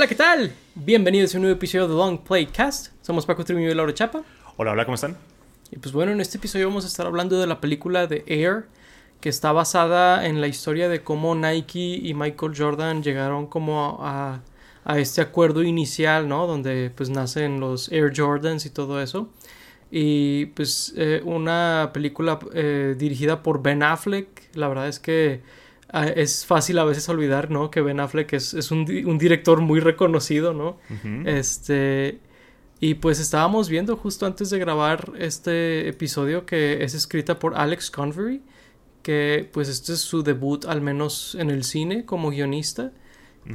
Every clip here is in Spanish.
Hola, ¿qué tal? Bienvenidos a un nuevo episodio de Long Play Cast. Somos Paco Trimillo y Laura Chapa. Hola, hola, ¿cómo están? Y pues bueno, en este episodio vamos a estar hablando de la película de Air, que está basada en la historia de cómo Nike y Michael Jordan llegaron como a, a este acuerdo inicial, ¿no? Donde pues nacen los Air Jordans y todo eso. Y pues eh, una película eh, dirigida por Ben Affleck. La verdad es que es fácil a veces olvidar, ¿no? Que Ben Affleck es, es un, di- un director muy reconocido, ¿no? Este. Y pues estábamos viendo justo antes de grabar este episodio que es escrita por Alex Convery, que pues este es su debut al menos en el cine como guionista.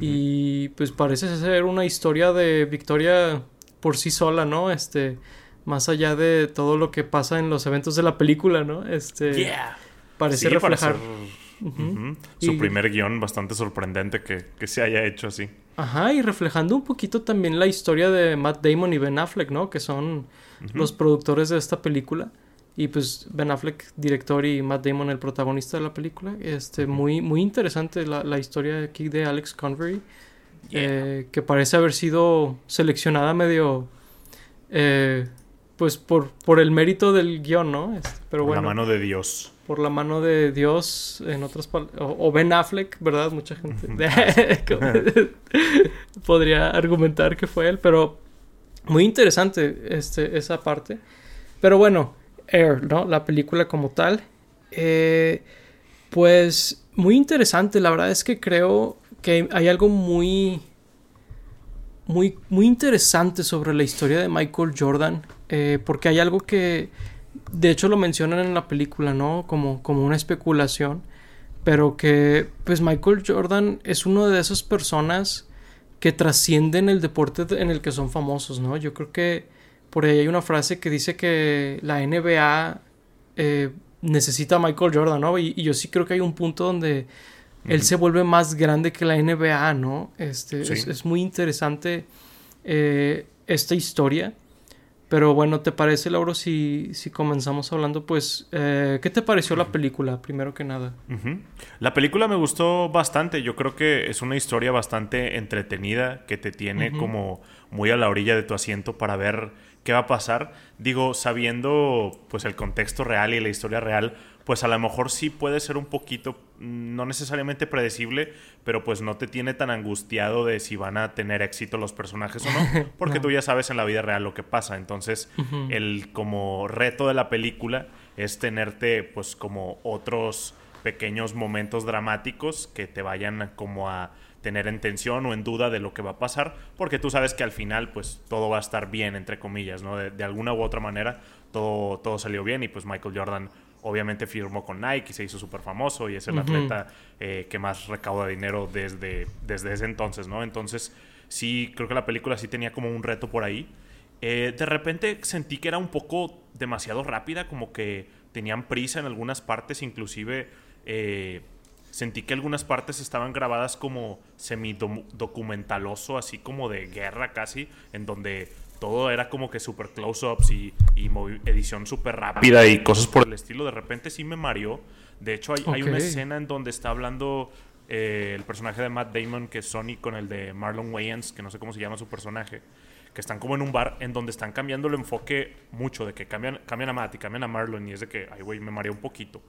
Y pues parece ser una historia de Victoria por sí sola, ¿no? Este, más allá de todo lo que pasa en los eventos de la película, ¿no? Este, Yeah. parece Sí, para Su Y- primer guion bastante sorprendente que, que se haya hecho así. Ajá, y reflejando un poquito también la historia de Matt Damon y Ben Affleck, ¿no? Que son los productores de esta película. Y pues Ben Affleck, director, y Matt Damon, el protagonista de la película. Este, muy, muy interesante la, la historia aquí de Alex Convery. eh, que parece haber sido seleccionada medio. eh, pues por, por el mérito del guion, ¿no? Este, pero Por bueno La mano de Dios. por la mano de Dios, en otras pal- o, o Ben Affleck, ¿verdad? Mucha gente podría argumentar que fue él, pero muy interesante este, esa parte. Pero bueno, Air, ¿no? La película como tal. Eh, pues muy interesante, la verdad es que creo que hay algo muy muy, muy interesante sobre la historia de Michael Jordan, eh, porque hay algo que, de hecho, lo mencionan en la película, ¿no? Como, como una especulación, pero que, pues, Michael Jordan es uno de esas personas que trascienden el deporte de- en el que son famosos, ¿no? Yo creo que por ahí hay una frase que dice que la NBA eh, necesita a Michael Jordan, ¿no? Y, y yo sí creo que hay un punto donde él se vuelve más grande que la NBA, ¿no? Este, Sí. es, es muy interesante eh, esta historia. Pero bueno, ¿te parece, Lauro, si, si comenzamos hablando, pues, eh, ¿qué te pareció la película, primero que nada? La película me gustó bastante. Yo creo que es una historia bastante entretenida que te tiene como muy a la orilla de tu asiento para ver qué va a pasar. Digo, sabiendo pues el contexto real y la historia real, pues a lo mejor sí puede ser un poquito, no necesariamente predecible, pero pues no te tiene tan angustiado de si van a tener éxito los personajes o no, porque No. tú ya sabes en la vida real lo que pasa. Entonces, el como reto de la película es tenerte pues como otros pequeños momentos dramáticos que te vayan como a tener en tensión o en duda de lo que va a pasar, porque tú sabes que al final pues todo va a estar bien, entre comillas, ¿no? De, de alguna u otra manera todo, todo salió bien y pues Michael Jordan obviamente firmó con Nike y se hizo súper famoso y es el atleta eh, que más recauda dinero desde, desde ese entonces, ¿no? Entonces sí, creo que la película sí tenía como un reto por ahí. Eh, de repente sentí que era un poco demasiado rápida, como que tenían prisa en algunas partes, inclusive eh, sentí que algunas partes estaban grabadas como semi-documentaloso, así como de guerra casi, en donde todo era como que super close-ups y, y edición súper rápida y cosas por el estilo. De repente sí me mareó. De hecho, hay, hay una escena en donde está hablando eh, el personaje de Matt Damon, que es Sonic, con el de Marlon Wayans, que no sé cómo se llama su personaje, que están como en un bar en donde están cambiando el enfoque mucho, de que cambian, cambian a Matt y cambian a Marlon, y es de que, ay, güey, me mareó un poquito.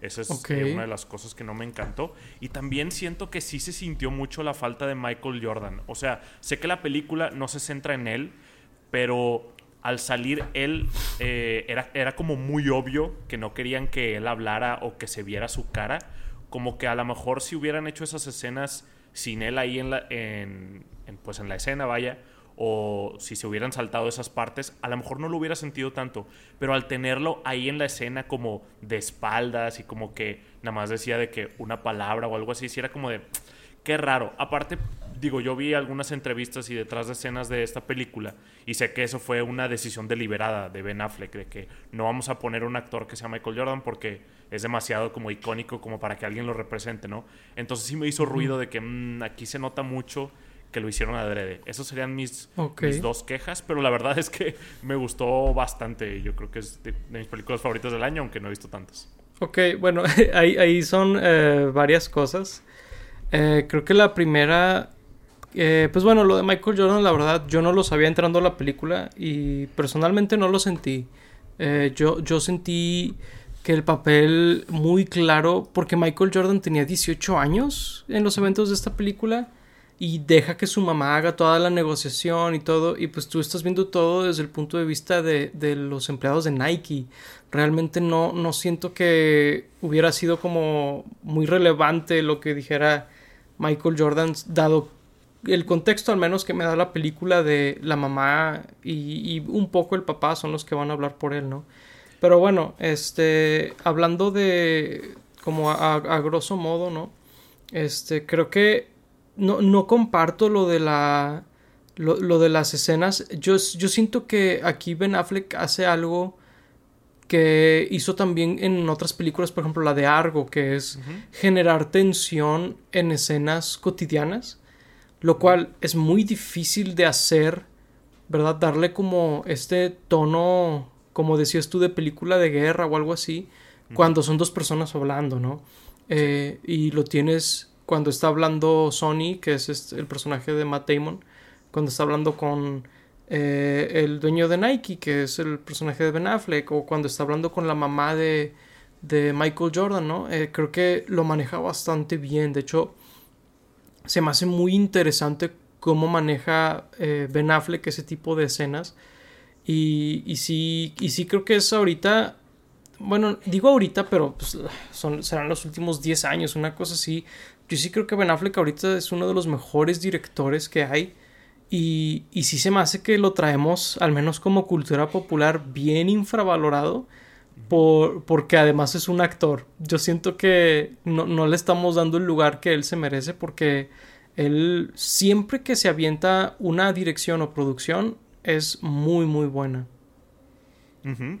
Esa es Ok. eh, una de las cosas que no me encantó. Y también siento que sí se sintió mucho la falta de Michael Jordan. O sea, sé que la película no se centra en él, pero al salir él eh, era, era como muy obvio que no querían que él hablara o que se viera su cara. Como que a lo mejor si hubieran hecho esas escenas sin él ahí en la, en, en, pues en la escena, vaya, o si se hubieran saltado esas partes, a lo mejor no lo hubiera sentido tanto, pero al tenerlo ahí en la escena como de espaldas y como que nada más decía de que una palabra o algo así, si era como de, qué raro. Aparte, digo, yo vi algunas entrevistas y detrás de escenas de esta película y sé que eso fue una decisión deliberada de Ben Affleck, de que no vamos a poner un actor que sea Michael Jordan porque es demasiado como icónico como para que alguien lo represente, ¿no? Entonces sí me hizo ruido de que mm, aquí se nota mucho que lo hicieron adrede. Esas serían mis, dos quejas, pero la verdad es que me gustó bastante. Yo creo que es de, de mis películas favoritas del año, aunque no he visto tantas. Ok, bueno, ahí, ahí son eh, varias cosas. Eh, creo que la primera Eh, pues bueno, lo de Michael Jordan, la verdad, yo no lo sabía entrando a la película y personalmente no lo sentí. Eh, yo, yo sentí que el papel muy claro, porque Michael Jordan tenía 18 años en los eventos de esta película y deja que su mamá haga toda la negociación y todo, y pues tú estás viendo todo desde el punto de vista de, de los empleados de Nike. Realmente no, no siento que hubiera sido como muy relevante lo que dijera Michael Jordan, dado el contexto al menos que me da la película de la mamá y, y un poco el papá son los que van a hablar por él, ¿no? Pero bueno, este, hablando de, como a, a grosso modo, ¿no? Este, creo que no, no comparto lo de la, lo, lo de las escenas. Yo, yo siento que aquí Ben Affleck hace algo que hizo también en otras películas, por ejemplo la de Argo, que es generar tensión en escenas cotidianas, lo cual es muy difícil de hacer, ¿verdad? Darle como este tono, como decías tú, de película de guerra o algo así, cuando son dos personas hablando, ¿no? Eh, y lo tienes cuando está hablando Sony, que es este, el personaje de Matt Damon, cuando está hablando con eh, el dueño de Nike, que es el personaje de Ben Affleck, o cuando está hablando con la mamá de, de Michael Jordan, ¿no? Eh, creo que lo maneja bastante bien. De hecho, se me hace muy interesante cómo maneja eh, Ben Affleck ese tipo de escenas. Y, y, sí, y sí creo que es ahorita, bueno, digo ahorita, pero pues, son, serán los últimos 10 años, una cosa así. Yo sí creo que Ben Affleck ahorita es uno de los mejores directores que hay. Y, y sí se me hace que lo traemos, al menos como cultura popular, bien infravalorado. Por, porque además es un actor. Yo siento que no, no, le estamos dando el lugar que él se merece porque él siempre que se avienta una dirección o producción es muy muy buena.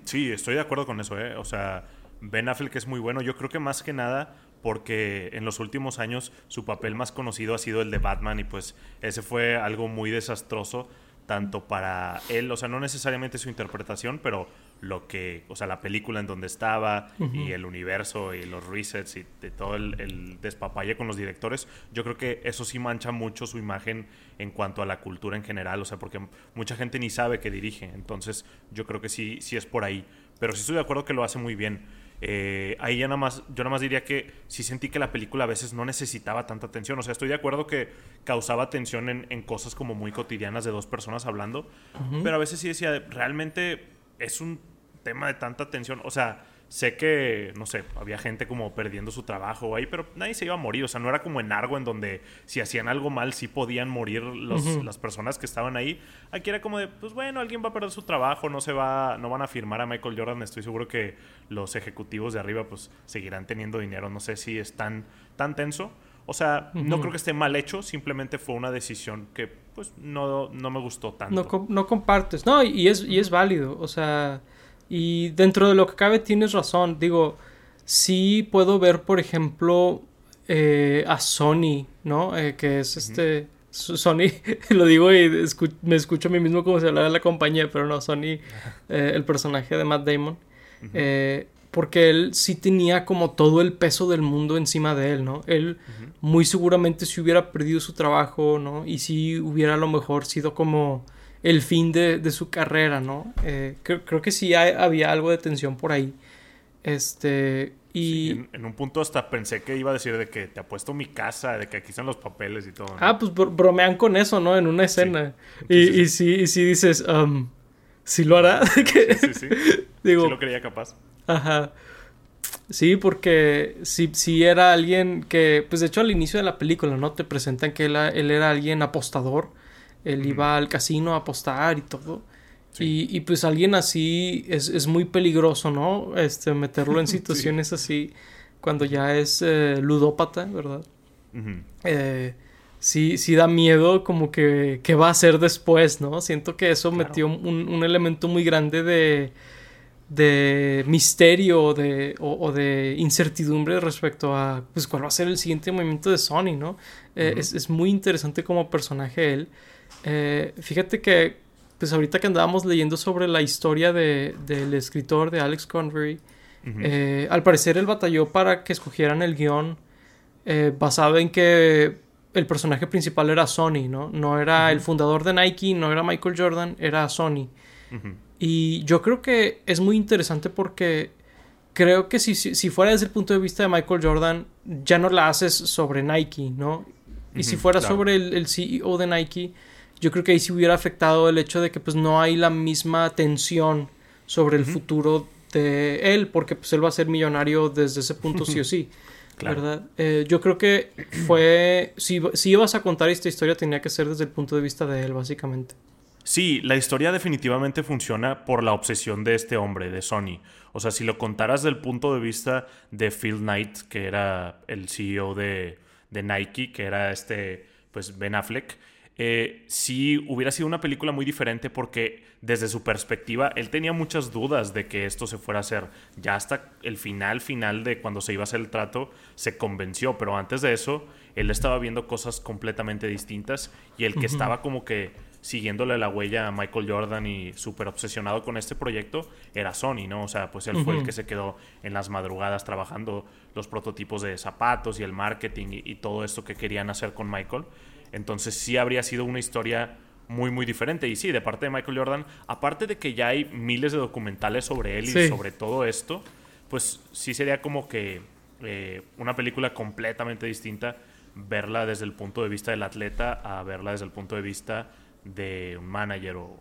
Sí, estoy de acuerdo con eso. ¿eh? O sea, Ben Affleck es muy bueno. Yo creo que más que nada porque en los últimos años su papel más conocido ha sido el de Batman y pues ese fue algo muy desastroso tanto para él, o sea, no necesariamente su interpretación, pero lo que, o sea, la película en donde estaba uh -huh. y el universo y los resets y de todo el, el, despapalle con los directores, yo creo que eso sí mancha mucho su imagen en cuanto a la cultura en general, o sea, porque mucha gente ni sabe que dirige, entonces yo creo que sí, sí es por ahí, pero sí estoy de acuerdo que lo hace muy bien. Eh, ahí ya nada más, yo nada más diría que sí sentí que la película a veces no necesitaba tanta atención. O sea, estoy de acuerdo que causaba tensión en, en cosas como muy cotidianas de dos personas hablando, uh -huh. pero a veces sí decía, realmente es un tema de tanta tensión. O sea, sé que, no sé, había gente como perdiendo su trabajo ahí, pero nadie se iba a morir. O sea, no era como en Argo, en donde si hacían algo mal, sí podían morir los, uh -huh. las personas que estaban ahí. Aquí era como de, pues bueno, alguien va a perder su trabajo, no se va, no van a firmar a Michael Jordan. Estoy seguro que los ejecutivos de arriba, pues seguirán teniendo dinero. No sé si es tan, tan tenso. O sea, uh -huh. no creo que esté mal hecho, simplemente fue una decisión que, pues, no, no me gustó tanto. No, no compartes. No, y es, y es válido. O sea. Y dentro de lo que cabe tienes razón. Digo, sí puedo ver, por ejemplo, eh, a Sony, ¿no? Eh, que es este... Uh -huh. Sony, lo digo y escu me escucho a mí mismo como si hablara de la compañía, pero no, Sony, eh, el personaje de Matt Damon. Uh -huh. porque él sí tenía como todo el peso del mundo encima de él, ¿no? Él uh -huh. muy seguramente si hubiera perdido su trabajo, ¿no? Y si hubiera a lo mejor sido como el fin de, de su carrera, ¿no? Eh, creo, creo, que sí hay, había algo de tensión por ahí. Este. Y. Sí, en, en, un punto hasta pensé que iba a decir de que te apuesto mi casa, de que aquí están los papeles y todo. ¿no? Ah, pues bromean con eso, ¿no? En una escena. Sí. y, y, sí, y sí dices, um, ¿sí lo hará? sí, sí, sí. Digo. Sí lo creía capaz. Ajá. Sí, porque si, si era alguien que, pues de hecho al inicio de la película, ¿no? Te presentan que él, él era alguien apostador él mm. iba al casino a apostar y todo. Sí. Y, y, pues alguien así es, es, muy peligroso, ¿no? Este, meterlo en situaciones sí. así cuando ya es eh, ludópata, ¿verdad? Uh -huh. eh, sí, sí da miedo como que qué va a hacer después, ¿no? Siento que eso claro. metió un, un, elemento muy grande de, de misterio de, o, o, de incertidumbre respecto a pues cuál va a ser el siguiente movimiento de Sony, ¿no? Uh -huh. es, es, muy interesante como personaje él. Eh, fíjate que, pues ahorita que andábamos leyendo sobre la historia de, del escritor de Alex Convery, uh -huh. eh, al parecer él batalló para que escogieran el guion eh, basado en que el personaje principal era Sony, ¿no? No era el fundador de Nike, no era Michael Jordan, era Sony. Y yo creo que es muy interesante porque creo que si, si, fuera desde el punto de vista de Michael Jordan, ya no la haces sobre Nike, ¿no? Y si fuera sobre el, el, CEO de Nike, yo creo que ahí sí hubiera afectado el hecho de que pues no hay la misma tensión sobre el futuro de él, porque pues él va a ser millonario desde ese punto sí o sí. ¿Verdad? Eh, yo creo que fue. Si, si ibas a contar esta historia, tenía que ser desde el punto de vista de él, básicamente. Sí, la historia definitivamente funciona por la obsesión de este hombre, de Sony. O sea, si lo contaras del punto de vista de Phil Knight, que era el CEO de, de Nike, que era este, pues Ben Affleck, eh, sí hubiera sido una película muy diferente porque desde su perspectiva él tenía muchas dudas de que esto se fuera a hacer. Ya hasta el final, final de cuando se iba a hacer el trato, se convenció, pero antes de eso él estaba viendo cosas completamente distintas y el que estaba como que siguiéndole la huella a Michael Jordan y súper obsesionado con este proyecto era Sony, ¿no? O sea, pues él fue el que se quedó en las madrugadas trabajando los prototipos de zapatos y el marketing y todo esto que querían hacer con Michael. Entonces sí habría sido una historia muy, muy diferente. Y sí, de parte de Michael Jordan, aparte de que ya hay miles de documentales sobre él y sobre todo esto, pues sí sería como que eh, una película completamente distinta verla desde el punto de vista del atleta a verla desde el punto de vista de un manager o,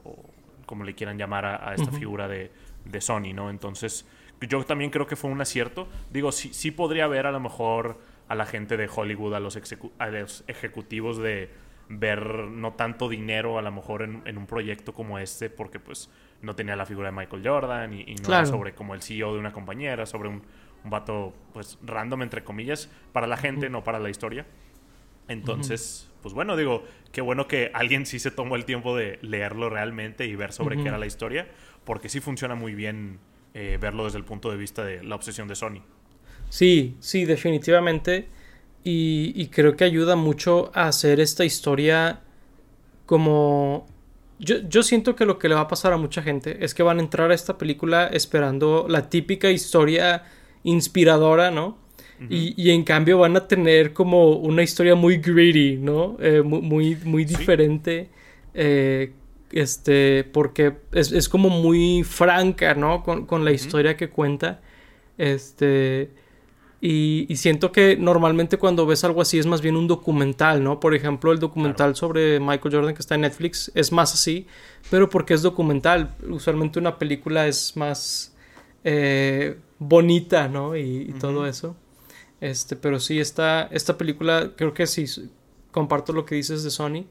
como le quieran llamar a, esta figura de, de, Sony, ¿no? Entonces, yo también creo que fue un acierto. Digo, sí, sí podría haber a lo mejor a la gente de Hollywood, a los, a los ejecutivos de ver no tanto dinero a lo mejor en, un proyecto como este, porque pues no tenía la figura de Michael Jordan y, no era sobre como el CEO de una compañera, sobre un, un, vato pues random entre comillas, para la gente, no para la historia. Entonces, pues bueno, digo, qué bueno que alguien sí se tomó el tiempo de leerlo realmente y ver sobre qué era la historia, porque sí funciona muy bien eh, verlo desde el punto de vista de la obsesión de Sony. Sí, sí, definitivamente. Y, creo que ayuda mucho a hacer esta historia como... Yo, yo, siento que lo que le va a pasar a mucha gente es que van a entrar a esta película esperando la típica historia inspiradora, ¿no? y, en cambio van a tener como una historia muy gritty, ¿no? Eh, muy, muy, diferente. Eh, este, porque es, como muy franca, ¿no? Con, la historia que cuenta. Este. Y, siento que normalmente cuando ves algo así es más bien un documental, ¿no? Por ejemplo, el documental sobre Michael Jordan que está en Netflix es más así, pero porque es documental. Usualmente una película es más eh, bonita, ¿no? Y, todo eso. Este, pero sí, esta, esta película, creo que sí, comparto lo que dices de Sony.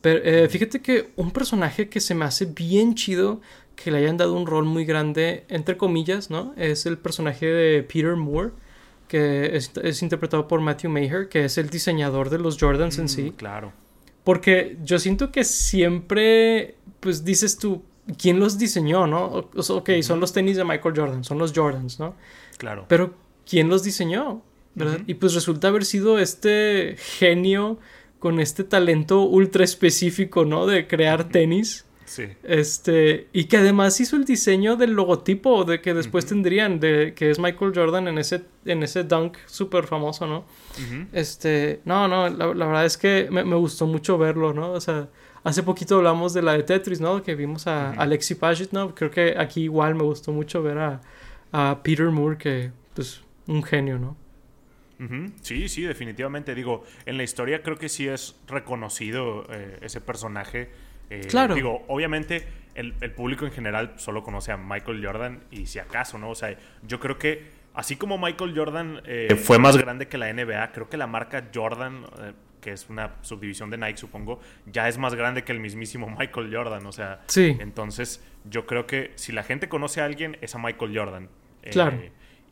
Pero eh, fíjate que un personaje que se me hace bien chido que le hayan dado un rol muy grande, entre comillas, ¿no? Es el personaje de Peter Moore que es, interpretado por Matthew Maher, que es el diseñador de los Jordans en mm, sí. Claro. Porque yo siento que siempre, pues dices tú, ¿quién los diseñó, no? ok, son los tenis de Michael Jordan, son los Jordans, ¿no? Claro. Pero, ¿quién los diseñó? ¿Verdad? Y pues resulta haber sido este genio con este talento ultra específico, ¿no? De crear tenis. Este, y que además hizo el diseño del logotipo de que después tendrían, de que es Michael Jordan en ese, en ese dunk súper famoso, ¿no? Este, no, no, la, verdad es que me, gustó mucho verlo, ¿no? O sea, hace poquito hablamos de la de Tetris, ¿no? Que vimos a Alexi Paget, ¿no? Creo que aquí igual me gustó mucho ver a, a Peter Moore, que, pues, un genio, ¿no? Sí, sí, definitivamente. Digo, en la historia creo que sí es reconocido eh, ese personaje eh, claro. Digo, obviamente el, público en general solo conoce a Michael Jordan y si acaso, ¿no? O sea, yo creo que así como Michael Jordan eh, fue más grande que la NBA, creo que la marca Jordan, eh, que es una subdivisión de Nike, supongo, ya es más grande que el mismísimo Michael Jordan. O sea, sí. entonces yo creo que si la gente conoce a alguien, es a Michael Jordan. claro.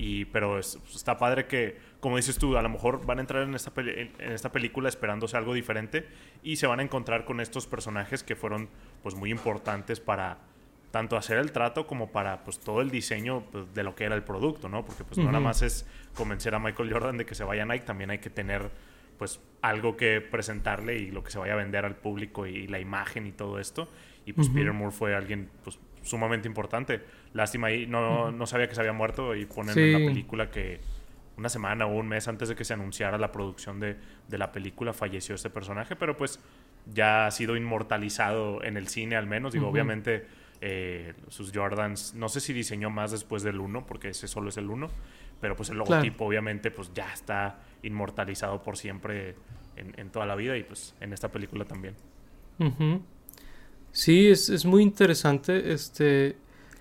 Y, pero está padre que como dices tú, a lo mejor van a entrar en esta, en esta película esperándose algo diferente y se van a encontrar con estos personajes que fueron pues muy importantes para tanto hacer el trato como para pues todo el diseño pues, de lo que era el producto, ¿no? Porque pues no nada más es convencer a Michael Jordan de que se vaya a Nike, también hay que tener pues algo que presentarle y lo que se vaya a vender al público y, la imagen y todo esto. Y pues Peter Moore fue alguien pues sumamente importante. Lástima ahí, no, no sabía que se había muerto y ponen en la película que una semana o un mes antes de que se anunciara la producción de, de la película falleció este personaje, pero pues ya ha sido inmortalizado en el cine al menos. Digo, obviamente eh, sus Jordans, no sé si diseñó más después del 1, porque ese solo es el 1, pero pues el logotipo obviamente pues ya está inmortalizado por siempre en, toda la vida y pues en esta película también. Sí, es, es, muy interesante este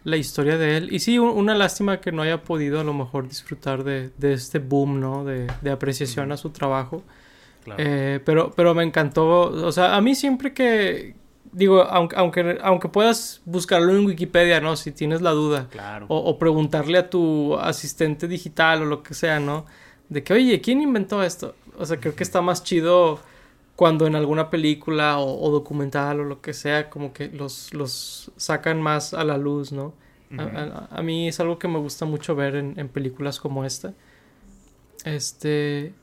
la historia de él. Y sí, una lástima que no haya podido a lo mejor disfrutar de, de este boom, ¿no? De, de apreciación a su trabajo. Eh, pero, pero me encantó. O sea, a mí siempre que. Digo, aunque, aunque, aunque puedas buscarlo en Wikipedia, ¿no? Si tienes la duda. Claro. O, preguntarle a tu asistente digital o lo que sea, ¿no? De que, oye, ¿quién inventó esto? O sea, creo que está más chido cuando en alguna película o, documental o lo que sea, como que los, los sacan más a la luz, ¿no? a, mí es algo que me gusta mucho ver en, en películas como esta. Este.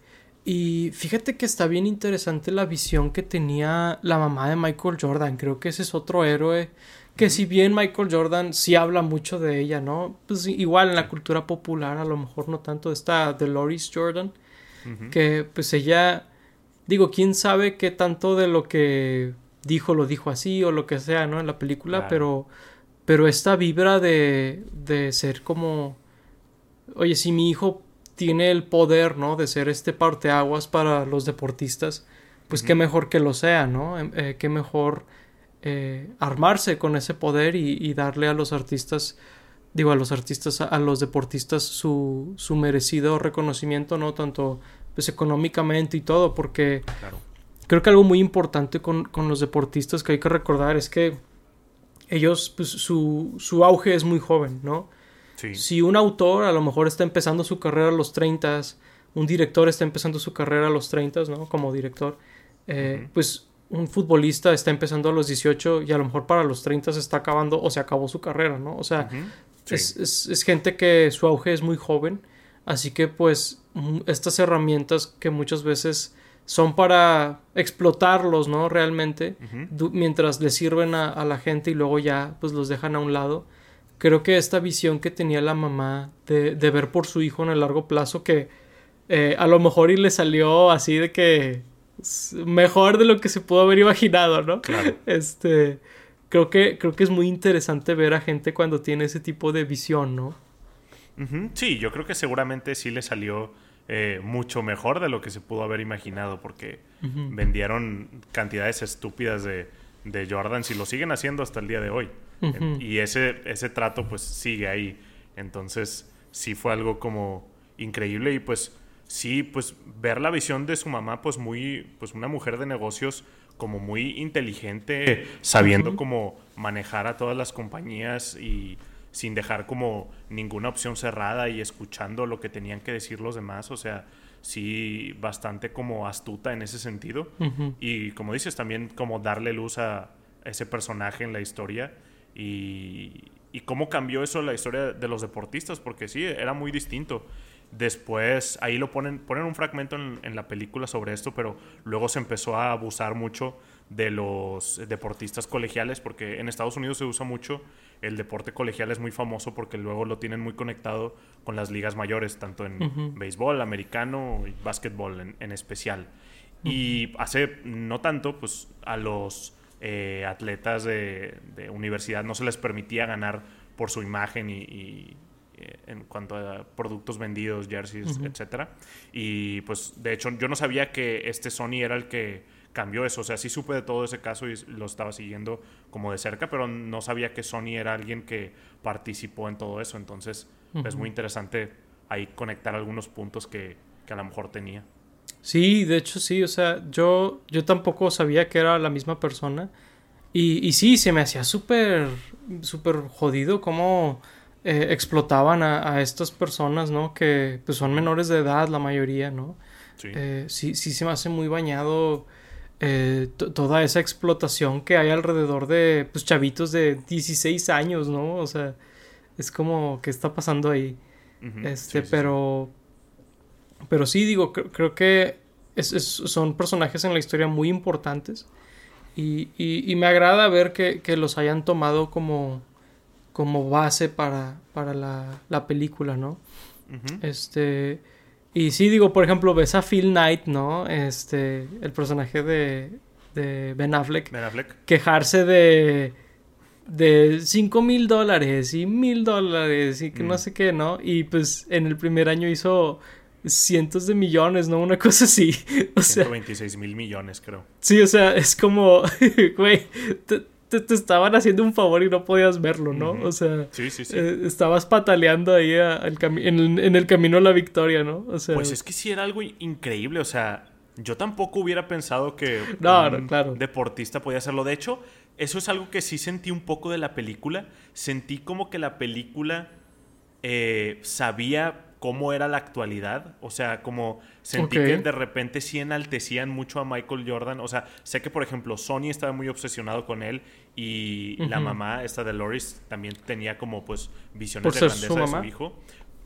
Y fíjate que está bien interesante la visión que tenía la mamá de Michael Jordan. Creo que ese es otro héroe que si bien Michael Jordan sí habla mucho de ella, ¿no? Pues igual en la cultura popular a lo mejor no tanto está Dolores Jordan, que pues ella, digo, quién sabe qué tanto de lo que dijo lo dijo así o lo que sea, ¿no? En la película, pero, pero esta vibra de, de ser como, oye, si mi hijo tiene el poder, ¿no? De ser este parteaguas para los deportistas, pues qué mejor que lo sea, ¿no? Em, eh, qué mejor eh, armarse con ese poder y, darle a los artistas, digo, a los artistas, a, los deportistas su, su, merecido reconocimiento, ¿no? Tanto pues económicamente y todo, porque creo que algo muy importante con, con, los deportistas que hay que recordar es que ellos, pues su, su auge es muy joven, ¿no? Si un autor a lo mejor está empezando su carrera a los 30, un director está empezando su carrera a los 30, ¿no? Como director, eh, pues un futbolista está empezando a los 18 y a lo mejor para los 30 se está acabando o se acabó su carrera, ¿no? O sea, es, es, gente que su auge es muy joven, así que pues estas herramientas que muchas veces son para explotarlos, ¿no? Realmente, mientras le sirven a, a, la gente y luego ya pues los dejan a un lado creo que esta visión que tenía la mamá de, de ver por su hijo en el largo plazo que eh, a lo mejor y le salió así de que mejor de lo que se pudo haber imaginado, ¿no? Claro. Este, creo que, creo que es muy interesante ver a gente cuando tiene ese tipo de visión, ¿no? Sí, yo creo que seguramente sí le salió eh, mucho mejor de lo que se pudo haber imaginado porque vendieron cantidades estúpidas de, de Jordans y lo siguen haciendo hasta el día de hoy. Y ese, ese trato pues sigue ahí. Entonces sí fue algo como increíble y pues sí, pues ver la visión de su mamá pues muy, pues una mujer de negocios como muy inteligente, sabiendo cómo manejar a todas las compañías y sin dejar como ninguna opción cerrada y escuchando lo que tenían que decir los demás, o sea, sí bastante como astuta en ese sentido y como dices también como darle luz a ese personaje en la historia y, cómo cambió eso la historia de los deportistas, porque sí, era muy distinto. Después, ahí lo ponen, ponen un fragmento en, la película sobre esto, pero luego se empezó a abusar mucho de los deportistas colegiales, porque en Estados Unidos se usa mucho el deporte colegial, es muy famoso porque luego lo tienen muy conectado con las ligas mayores, tanto en béisbol, americano y básquetbol en, especial. Y hace no tanto, pues a los eh, atletas de, universidad no se les permitía ganar por su imagen y, eh, en cuanto a productos vendidos, jerseys, etcétera. Y pues de hecho yo no sabía que este Sony era el que cambió eso, o sea, sí supe de todo ese caso y lo estaba siguiendo como de cerca, pero no sabía que Sony era alguien que participó en todo eso, entonces es muy interesante ahí conectar algunos puntos que, que a lo mejor tenía. Sí, de hecho sí, o sea, yo, yo tampoco sabía que era la misma persona. Y, y sí, se me hacía súper, súper jodido cómo eh, explotaban a, estas personas, ¿no? Que pues son menores de edad la mayoría, ¿no? Sí, eh, sí, se me hace muy bañado eh, toda esa explotación que hay alrededor de pues chavitos de 16 años, ¿no? O sea, es como, ¿qué está pasando ahí? Este, pero pero sí, digo, creo que son personajes en la historia muy importantes. Y, y, me agrada ver que, que, los hayan tomado como, como base para, para la, la película, ¿no? Este. Y sí, digo, por ejemplo, ves a Phil Knight, ¿no? Este, el personaje de, de Ben Affleck. Ben Affleck. Quejarse de de 5 mil dólares y mil dólares y que no Mm. sé qué, ¿no? Y pues en el primer año hizo cientos de millones, ¿no? Una cosa así. O sea, 126 mil millones, creo. sí, o sea, es como, güey, te, estaban haciendo un favor y no podías verlo, ¿no? O sea, Sí, sí, sí. eh, estabas pataleando ahí a- al cami- en, el, en el camino a la victoria, ¿no? O sea, Pues es que sí era algo in- increíble, o sea, yo tampoco hubiera pensado que No, un no, claro. deportista podía hacerlo. De hecho, eso es algo que sí sentí un poco de la película. Sentí como que la película eh, sabía cómo era la actualidad. O sea, como sentí que de repente sí enaltecían mucho a Michael Jordan. O sea, sé que, por ejemplo, Sony estaba muy obsesionado con él y la Ujú. mamá, esta de Loris, también tenía como pues visiones de grandeza su de su hijo.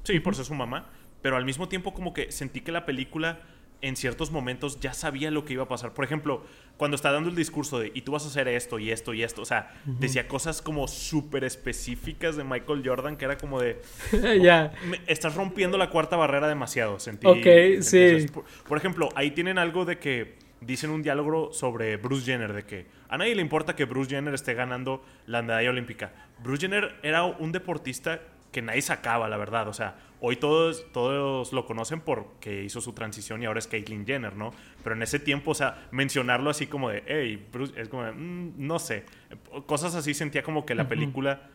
Sí, por ser su mamá. Pero al mismo tiempo como que sentí que la película en ciertos momentos ya sabía lo que iba a pasar. Por ejemplo, cuando está dando el discurso de, y tú vas a hacer esto y esto y esto, o sea, decía cosas como súper específicas de Michael Jordan que era como de, ya. estás rompiendo la cuarta barrera demasiado, sentí. Ok, sentí sí. Por, por ejemplo, ahí tienen algo de que dicen un diálogo sobre Bruce Jenner, de que a nadie le importa que Bruce Jenner esté ganando la medalla olímpica. Bruce Jenner era un deportista que nadie sacaba, la verdad. O sea, hoy todos, todos lo conocen porque hizo su transición y ahora es Caitlyn Jenner, ¿no? Pero en ese tiempo, o sea, mencionarlo así como de, hey, Bruce, es como, de, "Mm, no sé. Cosas así sentía como que la película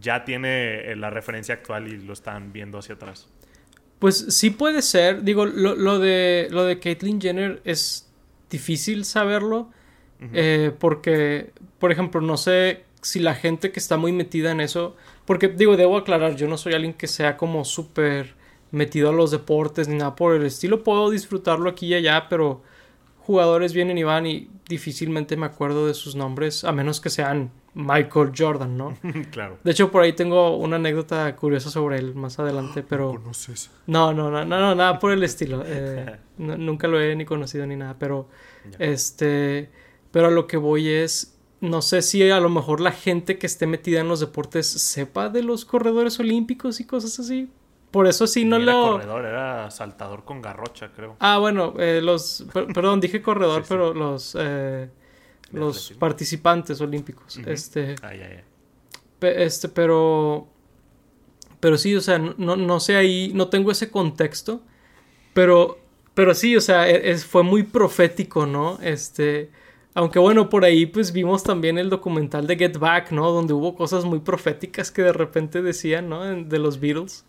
ya tiene eh, la referencia actual y lo están viendo hacia atrás. Pues sí puede ser. Digo, lo, lo de lo de Caitlyn Jenner es difícil saberlo. Eh, porque, por ejemplo, no sé si la gente que está muy metida en eso. Porque, digo, debo aclarar, yo no soy alguien que sea como súper metido a los deportes ni nada por el estilo. Puedo disfrutarlo aquí y allá, pero jugadores vienen y van y difícilmente me acuerdo de sus nombres, a menos que sean Michael Jordan, ¿no? claro. De hecho, por ahí tengo una anécdota curiosa sobre él más adelante, pero... conoces? No, no, no, no, no, nada por el estilo. Eh, no- nunca lo he ni conocido ni nada, pero Ya. este, pero a lo que voy es, no sé si a lo mejor la gente que esté metida en los deportes sepa de los corredores olímpicos y cosas así. Por eso sí no era lo. corredor, era saltador con garrocha, creo. Ah, bueno, eh, los, per- perdón, dije corredor, Sí, sí. pero los, eh, los participantes olímpicos, este. Ah. Pe- Este, pero. Pero sí, o sea, no, no, sé ahí, no tengo ese contexto. Pero. Pero sí, o sea, e- es- fue muy profético, ¿no? Este. Aunque bueno, por ahí pues vimos también el documental de Get Back, ¿no? Donde hubo cosas muy proféticas que de repente decían, ¿no? De los Beatles.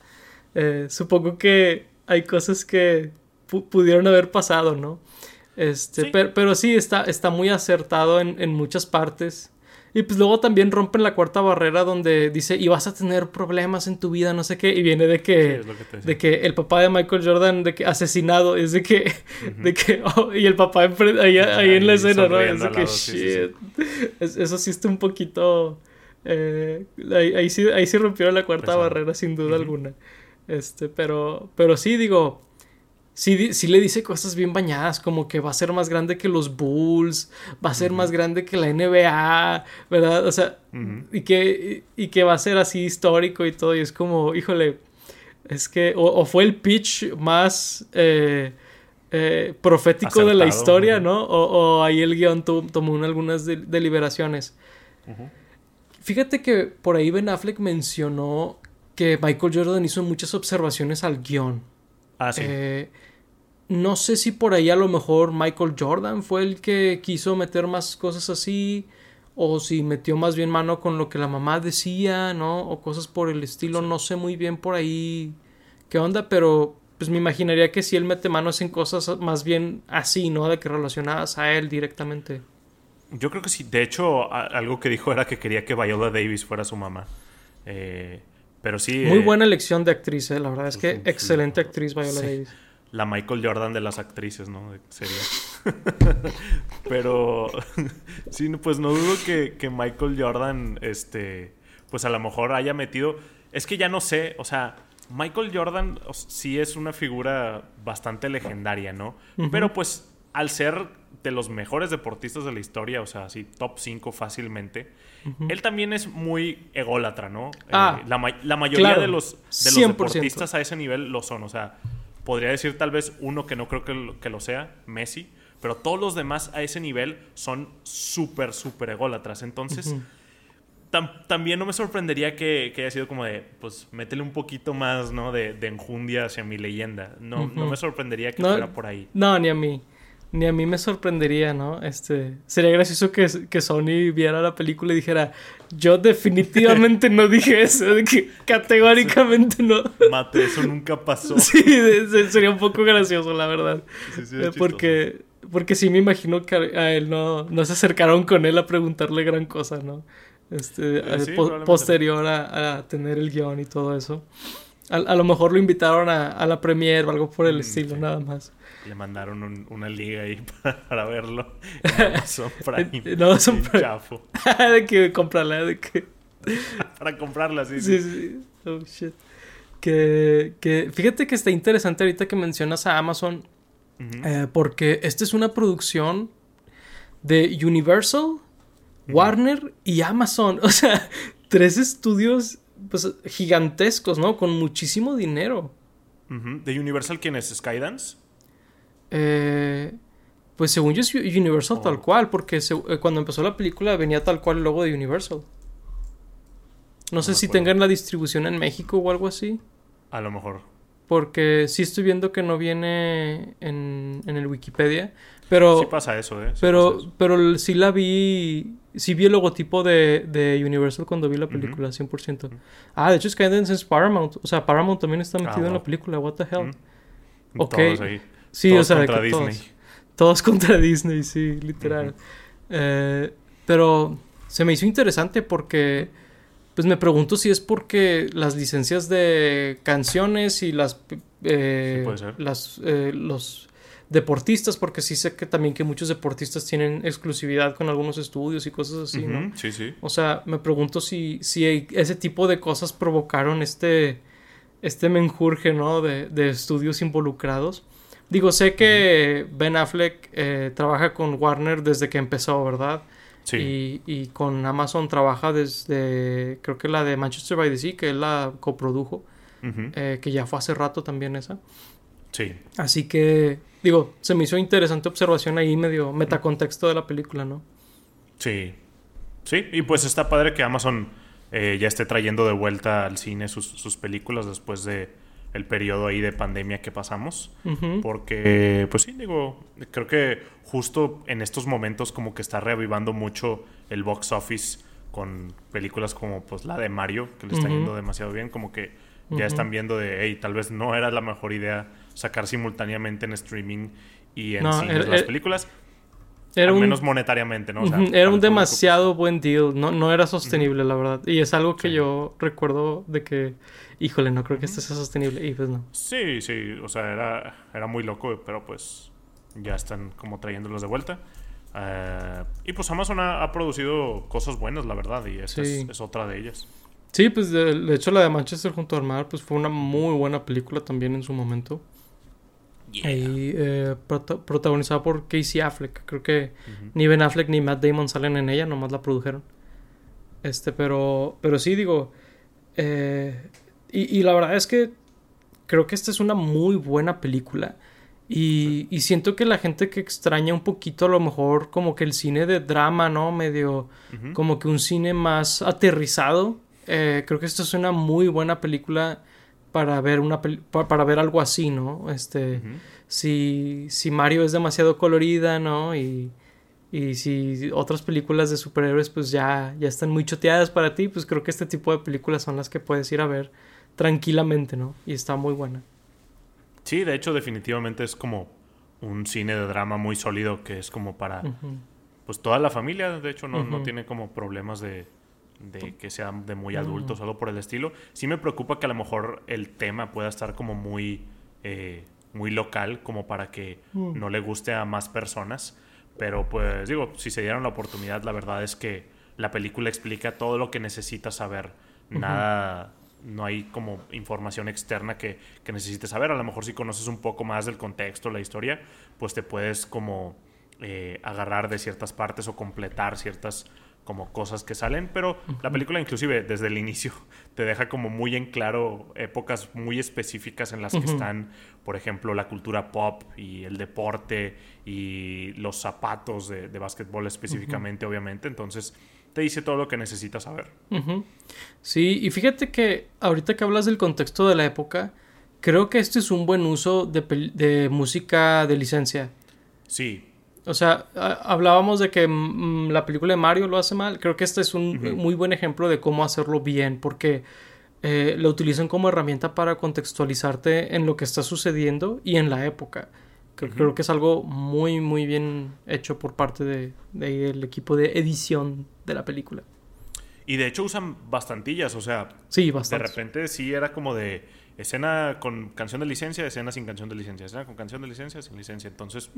Eh, supongo que hay cosas que pu- pudieron haber pasado, ¿no? Este, Sí. Pero, pero sí, está, está muy acertado en, en muchas partes. Y pues luego también rompen la cuarta barrera donde dice, y vas a tener problemas en tu vida, no sé qué, y viene de que, de que el papá de Michael Jordan, de que asesinado, es de que, de que, oh, y el papá ahí, ahí en la escena, ¿no? Es de que, lado, sí, shit. Es- eso sí está un poquito, eh, ahí, ahí sí, ahí sí rompieron la cuarta Pesado. barrera, sin duda alguna. Este, pero, pero sí, digo, sí, sí le dice cosas bien bañadas, como que va a ser más grande que los Bulls, va a ser más grande que la NBA, ¿verdad? O sea, y que, y, y que va a ser así histórico y todo, y es como, híjole, es que, o, o fue el pitch más eh, eh, profético de la historia. ¿no? O, o ahí el guion tomó un- algunas de- deliberaciones. Fíjate que por ahí Ben Affleck mencionó que Michael Jordan hizo muchas observaciones al guion. Ah, sí. Eh, no sé si por ahí a lo mejor Michael Jordan fue el que quiso meter más cosas así. O si metió más bien mano con lo que la mamá decía, ¿no? O cosas por el estilo. No sé muy bien por ahí qué onda, pero pues me imaginaría que si él mete manos en cosas más bien así, ¿no? De que relacionadas a él directamente. Yo creo que sí. De hecho, algo que dijo era que quería que Viola Davis fuera su mamá. Eh, pero sí. Muy eh, buena elección de actriz, ¿eh? La verdad es que Sí, sí. excelente actriz Viola Sí. Davis. La Michael Jordan de las actrices, ¿no? Sería. Pero sí, pues no dudo que, que Michael Jordan, este, pues a lo mejor haya metido. Es que ya no sé, o sea, Michael Jordan sí es una figura bastante legendaria, ¿no? Pero pues al ser de los mejores deportistas de la historia, o sea, así top 5 fácilmente, él también es muy ególatra, ¿no? Ah, Eh, la, ma- la mayoría claro, de los, de los 100%. deportistas a ese nivel lo son, o sea, Podría decir tal vez uno que no creo que lo, que lo sea, Messi, pero todos los demás a ese nivel son súper, súper ególatras. Entonces, también no me sorprendería que, haya sido como de, pues, métele un poquito más, ¿no? De, enjundia hacia mi leyenda. No, no me sorprendería que fuera por ahí. No, ni a mí. Ni a mí me sorprendería, ¿no? Este, sería gracioso que, que Sony viera la película y dijera, yo definitivamente no dije eso, de que categóricamente no. Mate, eso nunca pasó. Sí, sería un poco gracioso, la verdad. Sí, sí, porque, porque sí me imagino que a él no, no se acercaron con él a preguntarle gran cosa, ¿no? Este, eh, posterior a, a, tener el guion y todo eso. A, a lo mejor lo invitaron a, a, la premiere o algo por el mm, estilo, nada más. Le mandaron una liga ahí para, verlo. Amazon Prime. no, son chafo. de que comprarla, de que... para comprarla, sí, sí. Sí, Oh, shit. Que, que, fíjate que está interesante ahorita que mencionas a Amazon. eh, porque esta es una producción de Universal, Warner y Amazon. O sea, tres estudios pues, gigantescos, ¿no? Con muchísimo dinero. ¿De Universal quién es? ¿Skydance? Eh, pues según yo es Universal tal oh. cual, porque eh, cuando empezó la película venía tal cual el logo de Universal. No, sé si tengan la distribución en México o algo así. A lo mejor. Porque sí estoy viendo que no viene en, en el Wikipedia. Pero. Sí pasa eso, ¿eh? pero, pero sí la vi. Sí vi el logotipo de, de Universal cuando vi la película, 100%. Ah, de hecho Skydance es Paramount. O sea, Paramount también está ah, metido en la película. What the hell. Ok. Sí, todos o sea, contra Disney. Todos, contra Disney, sí, literal. Eh, pero se me hizo interesante porque, pues me pregunto si es porque las licencias de canciones y las, eh, las eh, los deportistas, porque sí sé que también que muchos deportistas tienen exclusividad con algunos estudios y cosas así, ¿no? Sí, sí. O sea, me pregunto si, si ese tipo de cosas provocaron este, este menjurje, ¿no? De, de estudios involucrados. Digo, sé que Ben Affleck eh, trabaja con Warner desde que empezó, ¿verdad? Sí. Y, con Amazon trabaja desde, creo que la de Manchester by the Sea, que él la coprodujo, eh, que ya fue hace rato también esa. Sí. Así que, digo, se me hizo interesante observación ahí, medio metacontexto de la película, ¿no? Sí. Sí, y pues está padre que Amazon eh, ya esté trayendo de vuelta al cine sus, sus películas después de el periodo ahí de pandemia que pasamos. Porque, pues sí, digo, creo que justo en estos momentos como que está reavivando mucho el box office con películas como pues la de Mario, que le está yendo demasiado bien, como que ya están viendo de, hey, tal vez no era la mejor idea sacar simultáneamente en streaming y en cines las películas. Era al menos monetariamente, ¿no? era un demasiado buen deal, no, no era sostenible, la verdad. Y es algo que yo recuerdo de que híjole, no creo que esto sea sostenible. Y pues no. Sí, sí, o sea, era, era muy loco, pero pues ya están como trayéndolos de vuelta. Eh, y pues Amazon ha, producido cosas buenas, la verdad, y esta es, otra de ellas. Sí, pues de, hecho la de Manchester junto al mar, pues fue una muy buena película también en su momento. Y eh, protagonizada por Casey Affleck. Creo que ni Ben Affleck ni Matt Damon salen en ella, nomás la produjeron. Este, pero, pero sí, digo, eh, y, la verdad es que creo que esta es una muy buena película. Y, siento que la gente que extraña un poquito a lo mejor como que el cine de drama, ¿no? Medio como que un cine más aterrizado. Eh, creo que esta es una muy buena película para ver una para ver algo así, ¿no? Este si, si Mario es demasiado colorida, ¿no? Y, y si otras películas de superhéroes pues ya, ya están muy choteadas para ti, pues creo que este tipo de películas son las que puedes ir a ver tranquilamente, ¿no? Y está muy buena. Sí, de hecho, definitivamente es como un cine de drama muy sólido que es como para pues toda la familia. De hecho, no, no tiene como problemas de, de que sean de muy adultos, algo por el estilo. Sí me preocupa que a lo mejor el tema pueda estar como muy, eh, muy local, como para que mm. no le guste a más personas. Pero pues digo, si se dieron la oportunidad, la verdad es que la película explica todo lo que necesitas saber. Nada no hay como información externa que, que, necesites saber. A lo mejor si conoces un poco más del contexto, la historia, pues te puedes como eh, agarrar de ciertas partes o completar ciertas como cosas que salen, pero la película inclusive desde el inicio te deja como muy en claro épocas muy específicas en las que están, por ejemplo, la cultura pop y el deporte y los zapatos de, de básquetbol específicamente, obviamente. Entonces te dice todo lo que necesitas saber. Sí, y fíjate que ahorita que hablas del contexto de la época, creo que este es un buen uso de, de música de licencia. Sí, o sea, hablábamos de que mm, la película de Mario lo hace mal. Creo que este es un muy buen ejemplo de cómo hacerlo bien, porque eh, lo utilizan como herramienta para contextualizarte en lo que está sucediendo y en la época. Creo, que es algo muy, muy bien hecho por parte de, del equipo de edición de la película. Y de hecho usan bastantillas, o sea, sí, de repente sí era como de escena con canción de licencia, escena sin canción de licencia, escena con canción de licencia, sin licencia. Entonces,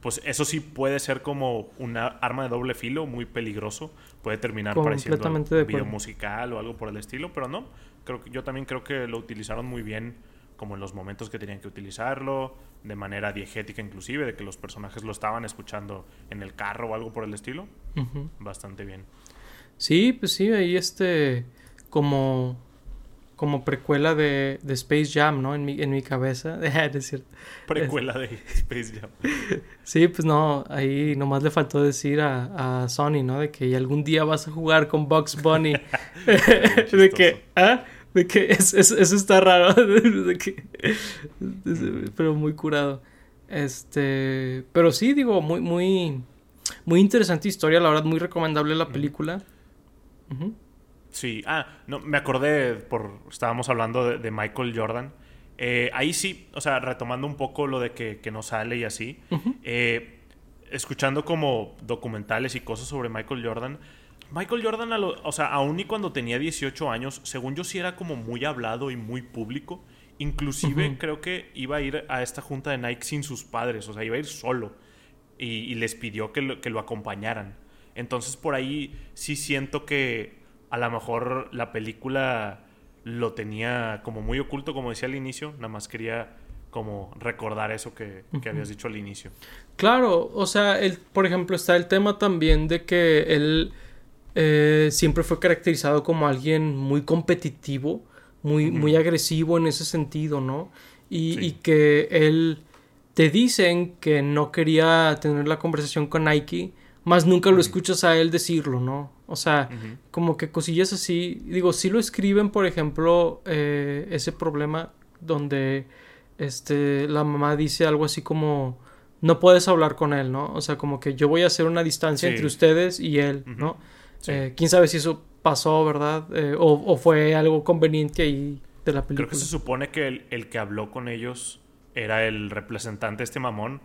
pues eso sí puede ser como una arma de doble filo muy peligroso. Puede terminar pareciendo un video musical o algo por el estilo, pero no. Creo que, yo también creo que lo utilizaron muy bien como en los momentos que tenían que utilizarlo, de manera diegética inclusive, de que los personajes lo estaban escuchando en el carro o algo por el estilo. Bastante bien. Sí, pues sí, ahí este como como precuela de, de, Space Jam, ¿no? En mi, en mi cabeza. es cierto. Precuela de Space Jam. sí, pues no, ahí nomás le faltó decir a, a, Sony, ¿no? De que algún día vas a jugar con Bugs Bunny. de que, ¿ah? De que eso, eso está raro. de que, pero muy curado. Este, pero sí, digo, muy, muy, muy interesante historia, la verdad, muy recomendable la película. Sí, ah, no, me acordé, por, estábamos hablando de, Michael Jordan. Eh, ahí sí, o sea, retomando un poco lo de que, que no sale y así, eh, escuchando como documentales y cosas sobre Michael Jordan, Michael Jordan, o sea, aún y cuando tenía 18 años, según yo sí era como muy hablado y muy público. Inclusive creo que iba a ir a esta junta de Nike sin sus padres, o sea, iba a ir solo. Y, les pidió que lo, que lo acompañaran. Entonces por ahí sí siento que a lo mejor la película lo tenía como muy oculto, como decía al inicio, nada más quería como recordar eso que, habías dicho al inicio. Claro, o sea, el, por ejemplo, está el tema también de que él eh, siempre fue caracterizado como alguien muy competitivo, muy, muy agresivo en ese sentido, ¿no? Y, y, que él te dicen que no quería tener la conversación con Nike, más nunca lo escuchas a él decirlo, ¿no? O sea, como que cosillas así. Digo, si lo escriben, por ejemplo, eh, ese problema donde este, la mamá dice algo así como no puedes hablar con él, ¿no? O sea, como que yo voy a hacer una distancia entre ustedes y él, ¿no? Eh, Quién sabe si eso pasó, ¿verdad? Eh, o, fue algo conveniente ahí de la película. Creo que se supone que el, el que habló con ellos era el representante, este mamón.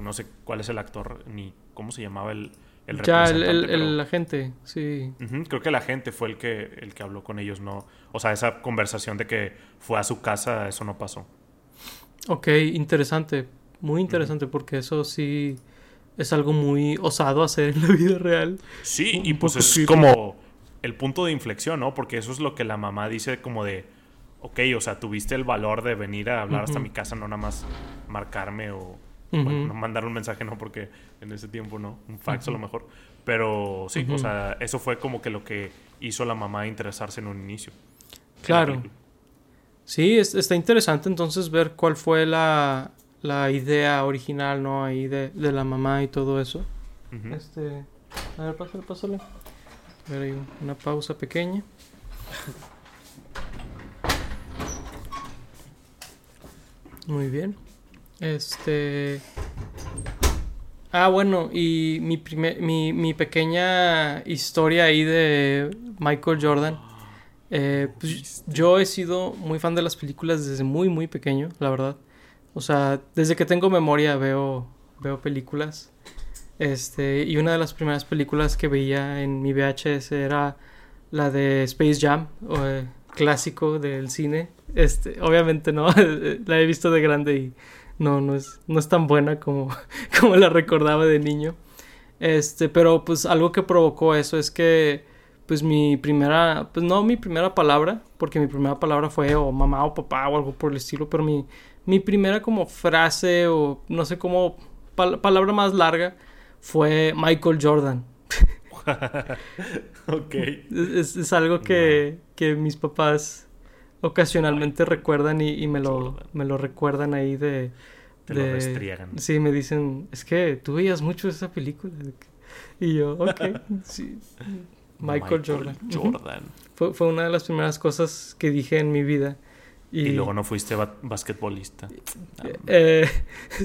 no sé cuál es el actor ni cómo se llamaba el, el ya, el, el, agente, sí. creo que el agente fue el que, el que habló con ellos, ¿no? O sea, esa conversación de que fue a su casa, eso no pasó. Ok, interesante. Muy interesante porque eso sí es algo muy osado hacer en la vida real. Sí, y pues es como el punto de inflexión, ¿no? Porque eso es lo que la mamá dice como de, ok, o sea, tuviste el valor de venir a hablar hasta mi casa, no nada más marcarme o bueno, no mandar un mensaje no, porque en ese tiempo no, un fax a lo mejor. Pero sí, o sea, eso fue como que lo que hizo la mamá interesarse en un inicio. Claro. Sí, está interesante entonces ver cuál fue la, la idea original, ¿no? Ahí de, de, la mamá y todo eso. Este. A ver, pásale, pásale. A ver, hay una pausa pequeña. Muy bien. Este. Ah, bueno, y mi, primer, mi, mi pequeña historia ahí de Michael Jordan. Eh, pues yo he sido muy fan de las películas desde muy, muy pequeño, la verdad. O sea, desde que tengo memoria veo, veo películas. Este, y una de las primeras películas que veía en mi VHS era la de Space Jam, o, eh, clásico del cine. Este, obviamente no, la he visto de grande y no, no es, no es tan buena como, como la recordaba de niño. Este, pero pues algo que provocó eso es que pues mi primera, pues no mi primera palabra, porque mi primera palabra fue o mamá o papá o algo por el estilo, pero mi, mi primera como frase o no sé cómo, palabra más larga fue Michael Jordan. ok. Es, es algo que, que, mis papás ocasionalmente recuerdan y, y me, lo, me, lo, recuerdan ahí de... Te lo restriegan. Sí, me dicen, es que tú veías mucho esa película. Y yo, ok, sí. Michael, Jordan. Jordan. Fue, fue, una de las primeras cosas que dije en mi vida. Y, y luego no fuiste basquetbolista. Eh,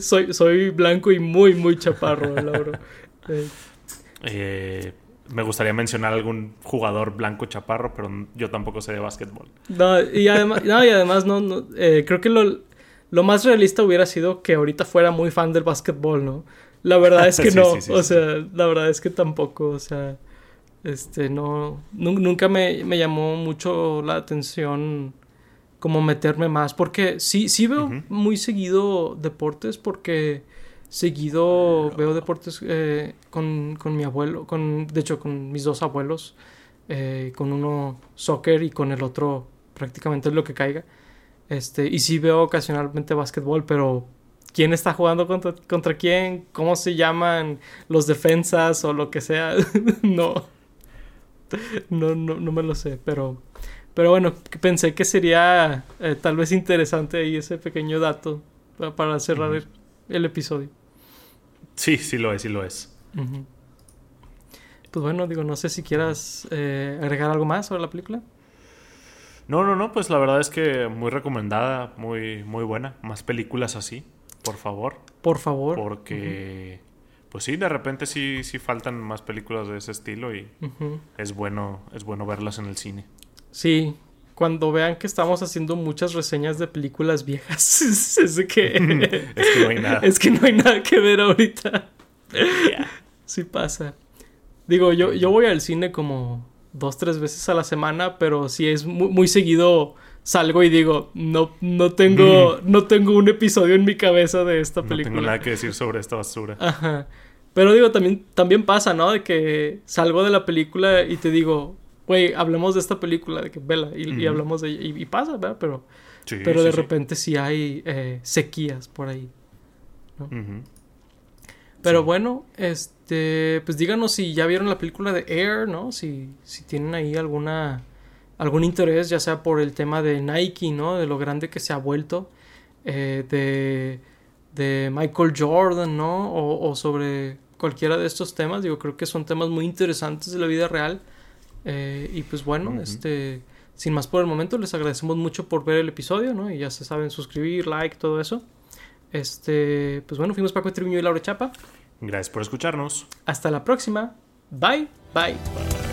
soy, soy blanco y muy, muy chaparro, Lauro. eh. Eh, me gustaría mencionar algún jugador blanco chaparro, pero yo tampoco sé de básquetbol. No, y además, no, y además no, no eh, creo que lo, lo, más realista hubiera sido que ahorita fuera muy fan del básquetbol, ¿no? La verdad es que sí, no, sí, sí, o sea, la verdad es que tampoco, o sea, este, no, nunca me, me llamó mucho la atención como meterme más, porque sí, sí veo uh -huh. muy seguido deportes, porque seguido veo deportes eh, con, con, mi abuelo, con, de hecho con mis dos abuelos, eh, con uno soccer y con el otro prácticamente lo que caiga. Este, y sí veo ocasionalmente básquetbol, pero ¿quién está jugando contra, contra quién? ¿Cómo se llaman los defensas o lo que sea? no. no. No, no, me lo sé, pero... Pero bueno, pensé que sería eh, tal vez interesante ahí ese pequeño dato para cerrar uh -huh. el, el episodio. Sí, sí lo es, sí lo es. Uh -huh. Pues bueno, digo, no sé si quieras eh, agregar algo más sobre la película. No, no, no, pues la verdad es que muy recomendada, muy, muy buena. Más películas así, por favor. Por favor. Porque, uh -huh. pues sí, de repente sí, sí faltan más películas de ese estilo y es, bueno, es bueno verlas en el cine. Sí, cuando vean que estamos haciendo muchas reseñas de películas viejas, es que... es que no hay nada. Es que no hay nada que ver ahorita. Yeah. Sí pasa. Digo, yo, yo voy al cine como dos, tres veces a la semana, pero si es muy, muy seguido salgo y digo, no, no tengo, mm. no tengo un episodio en mi cabeza de esta película. No tengo nada que decir sobre esta basura. Ajá. Pero digo, también, también pasa, ¿no? De que salgo de la película y te digo, güey, hablemos de esta película, de que vela, y, mm. y hablamos de ella, y, y, pasa, ¿verdad? Pero, sí, pero de repente sí, sí hay eh, sequías por ahí, ¿no? Uh -huh. Pero bueno, este, pues díganos si ya vieron la película de Air, ¿no? Si, si tienen ahí alguna, algún interés, ya sea por el tema de Nike, ¿no? De lo grande que se ha vuelto, eh, de, de Michael Jordan, ¿no? O, o sobre cualquiera de estos temas, digo, creo que son temas muy interesantes de la vida real. Eh, y pues bueno, uh -huh. este, sin más por el momento, les agradecemos mucho por ver el episodio, ¿no? Y ya se saben suscribir, like, todo eso. Este, pues bueno, fuimos Paco Triviño y Laura Chapa. Gracias por escucharnos. Hasta la próxima. Bye, bye. bye.